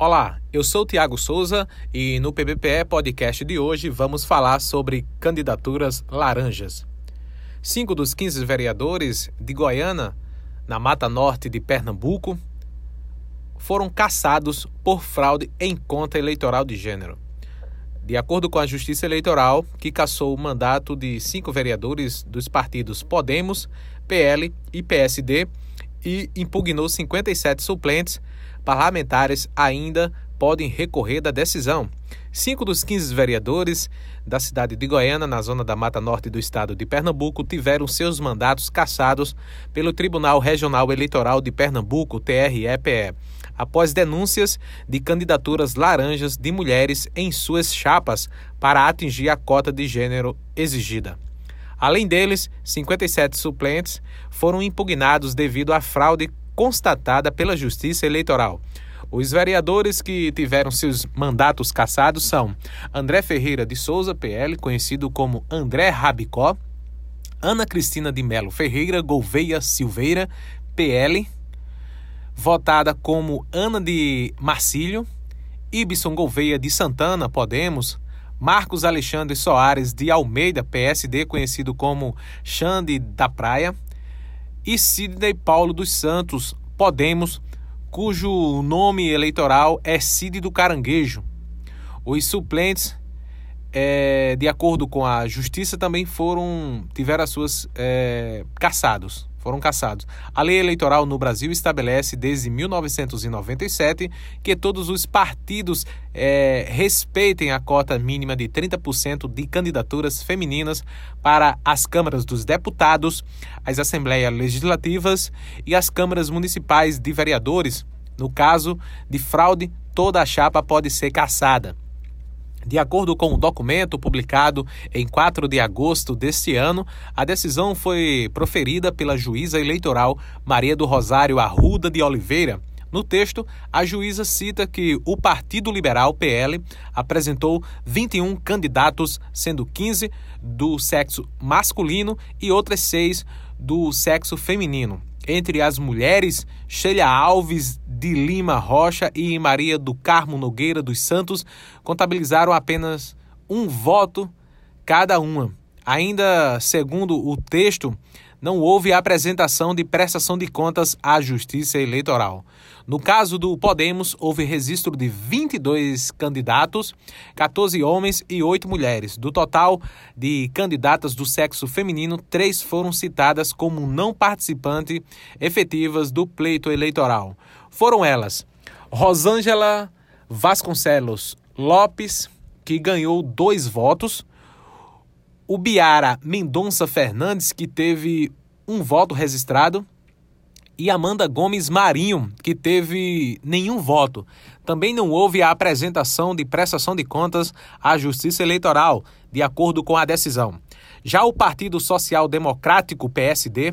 Olá, eu sou Tiago Souza e no PBPE Podcast de hoje vamos falar sobre candidaturas laranjas. Cinco dos 15 vereadores de Goiânia, na Mata Norte de Pernambuco, foram caçados por fraude em conta eleitoral de gênero. De acordo com a Justiça Eleitoral, que cassou o mandato de cinco vereadores dos partidos Podemos, PL e PSD e impugnou 57 suplentes parlamentares ainda podem recorrer da decisão. Cinco dos 15 vereadores da cidade de Goiânia, na zona da Mata Norte do estado de Pernambuco, tiveram seus mandatos cassados pelo Tribunal Regional Eleitoral de Pernambuco, TREPE, após denúncias de candidaturas laranjas de mulheres em suas chapas para atingir a cota de gênero exigida. Além deles, 57 suplentes foram impugnados devido à fraude constatada pela Justiça Eleitoral. Os vereadores que tiveram seus mandatos cassados são André Ferreira de Souza, PL, conhecido como André Rabicó, Ana Cristina de Melo Ferreira Gouveia Silveira, PL, votada como Ana de Marcílio, Ibson Gouveia de Santana, Podemos, Marcos Alexandre Soares de Almeida, PSD, conhecido como Xande da Praia, e Sidney Paulo dos Santos, Podemos, cujo nome eleitoral é Cid do Caranguejo. Os suplentes, é, de acordo com a justiça, também foram tiveram as suas é, caçados foram caçados. A lei eleitoral no Brasil estabelece desde 1997 que todos os partidos é, respeitem a cota mínima de 30% de candidaturas femininas para as câmaras dos deputados, as assembleias legislativas e as câmaras municipais de vereadores. No caso de fraude, toda a chapa pode ser caçada. De acordo com o documento publicado em 4 de agosto deste ano, a decisão foi proferida pela juíza eleitoral Maria do Rosário Arruda de Oliveira. No texto, a juíza cita que o Partido Liberal PL apresentou 21 candidatos, sendo 15 do sexo masculino e outras seis do sexo feminino. Entre as mulheres, Sheila Alves de Lima Rocha e Maria do Carmo Nogueira dos Santos contabilizaram apenas um voto cada uma. Ainda segundo o texto, não houve apresentação de prestação de contas à Justiça Eleitoral. No caso do Podemos, houve registro de 22 candidatos, 14 homens e 8 mulheres. Do total de candidatas do sexo feminino, três foram citadas como não participante efetivas do pleito eleitoral. Foram elas: Rosângela Vasconcelos Lopes, que ganhou dois votos, o Biara Mendonça Fernandes, que teve um voto registrado, e Amanda Gomes Marinho, que teve nenhum voto. Também não houve a apresentação de prestação de contas à Justiça Eleitoral, de acordo com a decisão. Já o Partido Social Democrático, PSD,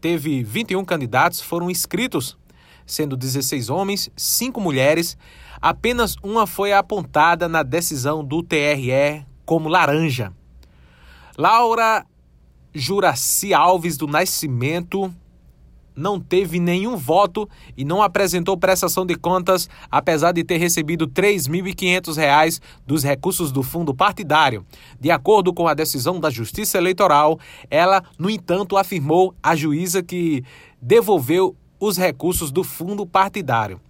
teve 21 candidatos, foram inscritos, sendo 16 homens, 5 mulheres. Apenas uma foi apontada na decisão do TRE como laranja. Laura Juraci Alves do Nascimento não teve nenhum voto e não apresentou prestação de contas, apesar de ter recebido R$ 3.500 dos recursos do fundo partidário. De acordo com a decisão da Justiça Eleitoral, ela, no entanto, afirmou à juíza que devolveu os recursos do fundo partidário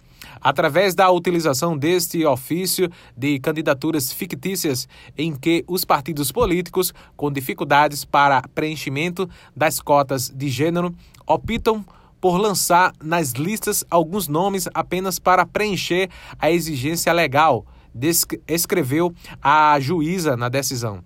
através da utilização deste ofício de candidaturas fictícias em que os partidos políticos com dificuldades para preenchimento das cotas de gênero optam por lançar nas listas alguns nomes apenas para preencher a exigência legal, escreveu a juíza na decisão.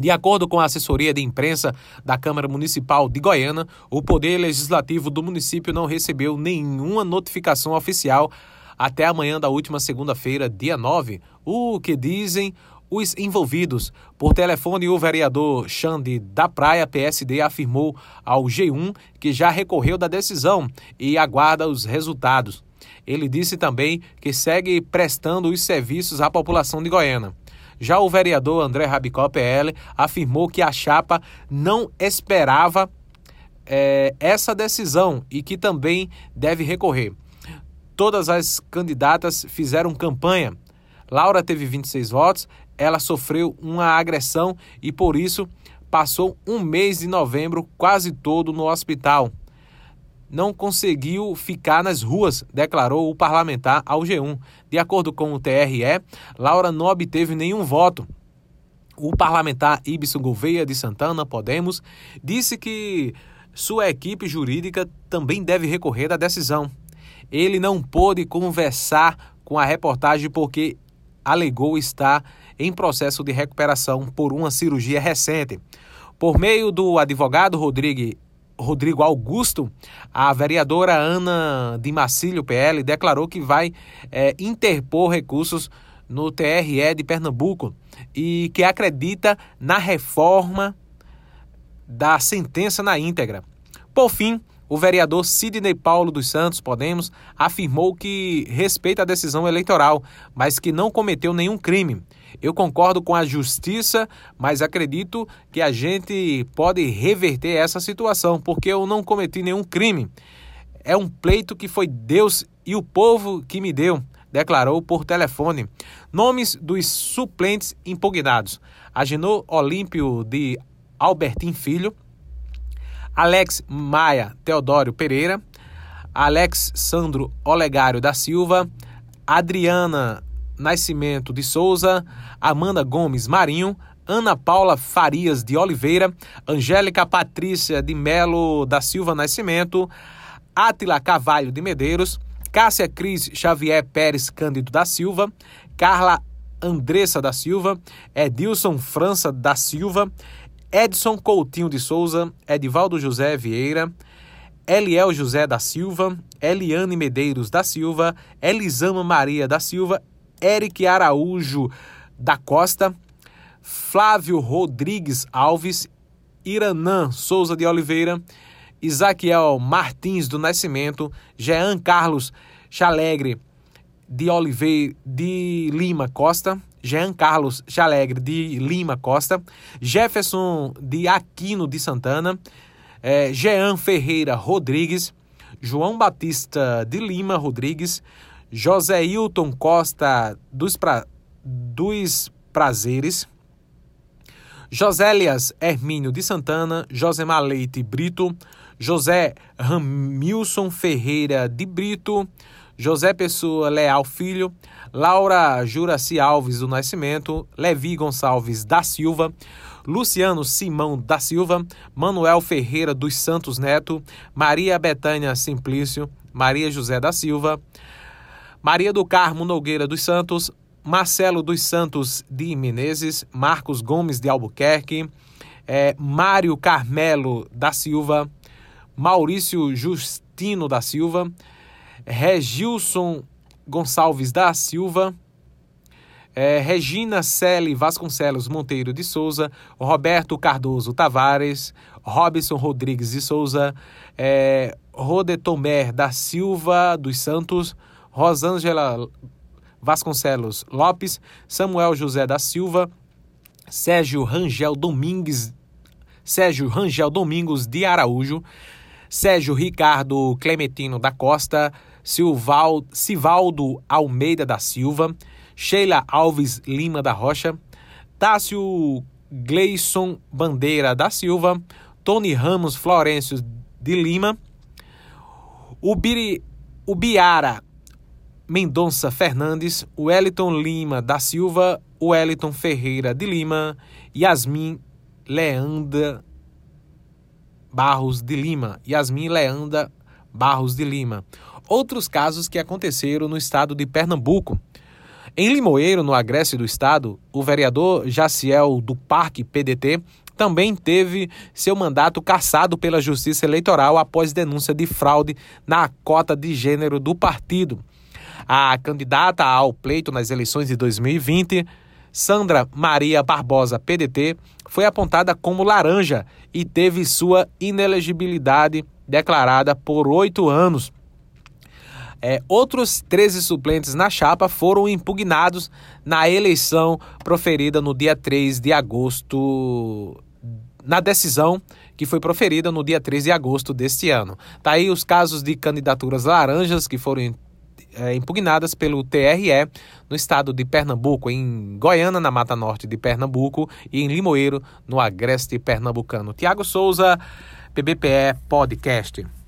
De acordo com a assessoria de imprensa da Câmara Municipal de Goiânia, o Poder Legislativo do município não recebeu nenhuma notificação oficial até amanhã da última segunda-feira, dia 9, o que dizem os envolvidos. Por telefone, o vereador Xande da Praia, PSD, afirmou ao G1 que já recorreu da decisão e aguarda os resultados. Ele disse também que segue prestando os serviços à população de Goiânia. Já o vereador André Rabicó, PL, afirmou que a chapa não esperava é, essa decisão e que também deve recorrer. todas as candidatas fizeram campanha. Laura teve 26 votos, ela sofreu uma agressão e por isso passou um mês de novembro quase todo no hospital. Não conseguiu ficar nas ruas, declarou o parlamentar ao G1. De acordo com o TRE, Laura não obteve nenhum voto. O parlamentar Ibson Gouveia de Santana, Podemos, disse que sua equipe jurídica também deve recorrer da decisão. Ele não pôde conversar com a reportagem porque alegou estar em processo de recuperação por uma cirurgia recente. Por meio do advogado Rodrigo, Rodrigo Augusto, a vereadora Ana de Macílio, PL, declarou que vai é, interpor recursos no TRE de Pernambuco e que acredita na reforma da sentença na íntegra. Por fim, o vereador Sidney Paulo dos Santos, Podemos, afirmou que respeita a decisão eleitoral, mas que não cometeu nenhum crime. Eu concordo com a justiça, mas acredito que a gente pode reverter essa situação, porque eu não cometi nenhum crime. É um pleito que foi Deus e o povo que me deu, declarou por telefone. Nomes dos suplentes impugnados: Agenor Olímpio de Albertim Filho, Alex Maia Teodório Pereira, Alex Sandro Olegário da Silva, Adriana Nascimento de Souza, Amanda Gomes Marinho, Ana Paula Farias de Oliveira, Angélica Patrícia de Melo da Silva Nascimento, Átila Cavalho de Medeiros, Cássia Cris Xavier Pérez Cândido da Silva, Carla Andressa da Silva, Edilson França da Silva, Edson Coutinho de Souza, Edivaldo José Vieira, Eliel José da Silva, Eliane Medeiros da Silva, Elisama Maria da Silva Eric Araújo da Costa, Flávio Rodrigues Alves, Iranã Souza de Oliveira, Isaquiel Martins do Nascimento, Jean Carlos Chalegre de Oliveira de Lima Costa, Jean Carlos Chalegre de Lima Costa, Jefferson de Aquino de Santana, eh, Jean Ferreira Rodrigues, João Batista de Lima Rodrigues, José Hilton Costa dos, pra... dos Prazeres, Josélias Hermínio de Santana, Josemar Leite Brito, José Ramilson Ferreira de Brito, José Pessoa Leal Filho, Laura Juraci Alves do Nascimento, Levi Gonçalves da Silva, Luciano Simão da Silva, Manuel Ferreira dos Santos Neto, Maria Betânia Simplício, Maria José da Silva, Maria do Carmo Nogueira dos Santos, Marcelo dos Santos de Menezes, Marcos Gomes de Albuquerque, é, Mário Carmelo da Silva, Maurício Justino da Silva, Regilson Gonçalves da Silva, é, Regina Celi Vasconcelos Monteiro de Souza, Roberto Cardoso Tavares, Robson Rodrigues de Souza, é, Rodetomer da Silva dos Santos, Rosângela Vasconcelos Lopes, Samuel José da Silva, Sérgio Rangel Domingues, Sérgio Rangel Domingos de Araújo, Sérgio Ricardo Clementino da Costa, Silval, Sivaldo Almeida da Silva, Sheila Alves Lima da Rocha, Tássio Gleison Bandeira da Silva, Tony Ramos Florencio de Lima, Ubiri, Ubiara Mendonça Fernandes, Wellington Lima da Silva, Wellington Ferreira de Lima, Yasmin Leanda Barros de Lima, Yasmin Leanda Barros de Lima. Outros casos que aconteceram no estado de Pernambuco. Em Limoeiro, no agreste do estado, o vereador Jaciel do Parque PDT também teve seu mandato cassado pela Justiça Eleitoral após denúncia de fraude na cota de gênero do partido. A candidata ao pleito nas eleições de 2020, Sandra Maria Barbosa, PDT, foi apontada como laranja e teve sua inelegibilidade declarada por oito anos. É, outros 13 suplentes na chapa foram impugnados na eleição proferida no dia 3 de agosto, na decisão que foi proferida no dia 3 de agosto deste ano. Tá aí os casos de candidaturas laranjas que foram é, impugnadas pelo TRE no estado de Pernambuco, em Goiânia, na Mata Norte de Pernambuco, e em Limoeiro, no Agreste Pernambucano. Tiago Souza, PBPE Podcast.